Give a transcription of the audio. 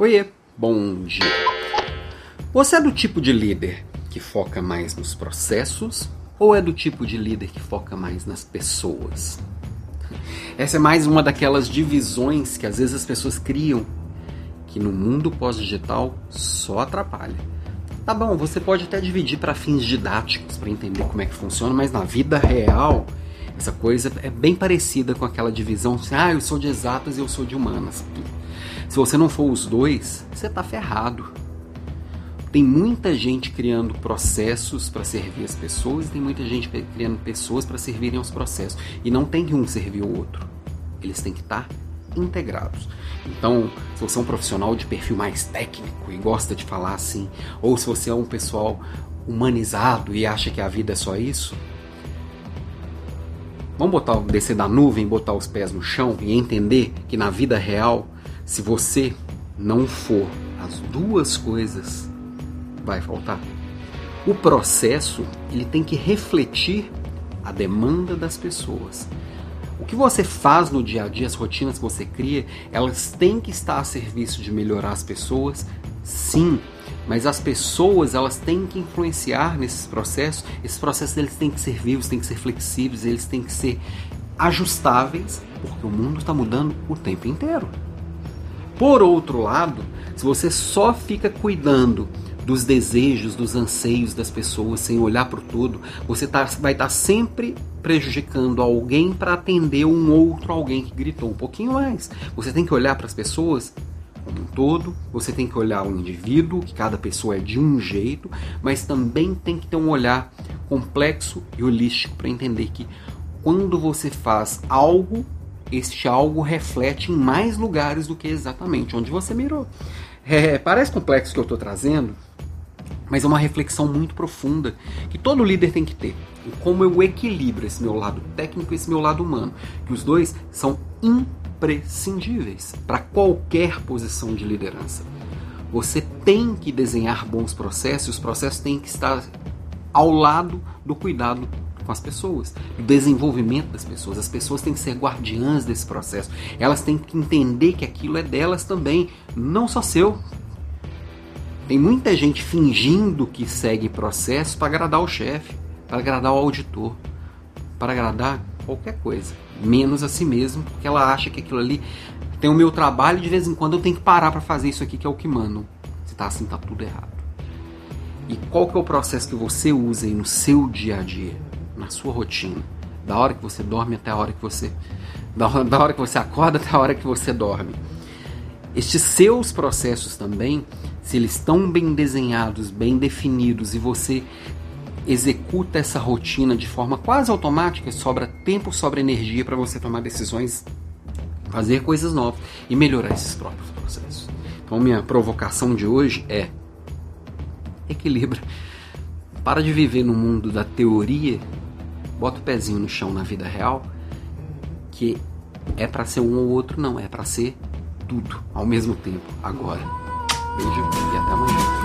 Oiê, bom dia. Você é do tipo de líder que foca mais nos processos ou é do tipo de líder que foca mais nas pessoas? Essa é mais uma daquelas divisões que às vezes as pessoas criam que no mundo pós-digital só atrapalha. Tá bom, você pode até dividir para fins didáticos, para entender como é que funciona, mas na vida real, essa coisa é bem parecida com aquela divisão, assim, ah, eu sou de exatas e eu sou de humanas. Se você não for os dois, você está ferrado. Tem muita gente criando processos para servir as pessoas tem muita gente criando pessoas para servirem aos processos. E não tem que um servir o outro. Eles têm que estar tá integrados. Então, se você é um profissional de perfil mais técnico e gosta de falar assim, ou se você é um pessoal humanizado e acha que a vida é só isso, vamos botar descer da nuvem, botar os pés no chão e entender que na vida real se você não for as duas coisas, vai faltar. O processo ele tem que refletir a demanda das pessoas. O que você faz no dia a dia, as rotinas que você cria, elas têm que estar a serviço de melhorar as pessoas, sim. Mas as pessoas elas têm que influenciar nesses processos. Esses processos eles têm que ser vivos, têm que ser flexíveis, eles têm que ser ajustáveis, porque o mundo está mudando o tempo inteiro. Por outro lado, se você só fica cuidando dos desejos, dos anseios das pessoas sem olhar para o todo, você tá, vai estar tá sempre prejudicando alguém para atender um outro alguém que gritou um pouquinho mais. Você tem que olhar para as pessoas como um todo, você tem que olhar o indivíduo, que cada pessoa é de um jeito, mas também tem que ter um olhar complexo e holístico para entender que quando você faz algo este algo reflete em mais lugares do que exatamente onde você mirou. É, parece complexo que eu estou trazendo, mas é uma reflexão muito profunda que todo líder tem que ter. Como eu equilibro esse meu lado técnico e esse meu lado humano, que os dois são imprescindíveis para qualquer posição de liderança. Você tem que desenhar bons processos, os processos têm que estar ao lado do cuidado com as pessoas, do desenvolvimento das pessoas. As pessoas têm que ser guardiãs desse processo. Elas têm que entender que aquilo é delas também, não só seu. Tem muita gente fingindo que segue processo para agradar o chefe, para agradar o auditor, para agradar qualquer coisa, menos a si mesmo, porque ela acha que aquilo ali tem o meu trabalho de vez em quando eu tenho que parar para fazer isso aqui que é o que manda. Se tá assim, tá tudo errado. E qual que é o processo que você usa aí no seu dia a dia? na sua rotina, da hora que você dorme até a hora que você da hora, da hora que você acorda até a hora que você dorme. Estes seus processos também, se eles estão bem desenhados, bem definidos e você executa essa rotina de forma quase automática, sobra tempo, sobra energia para você tomar decisões, fazer coisas novas e melhorar esses próprios processos. Então, minha provocação de hoje é equilibra. Para de viver no mundo da teoria bota o pezinho no chão na vida real, que é para ser um ou outro, não, é para ser tudo ao mesmo tempo, agora. Beijo e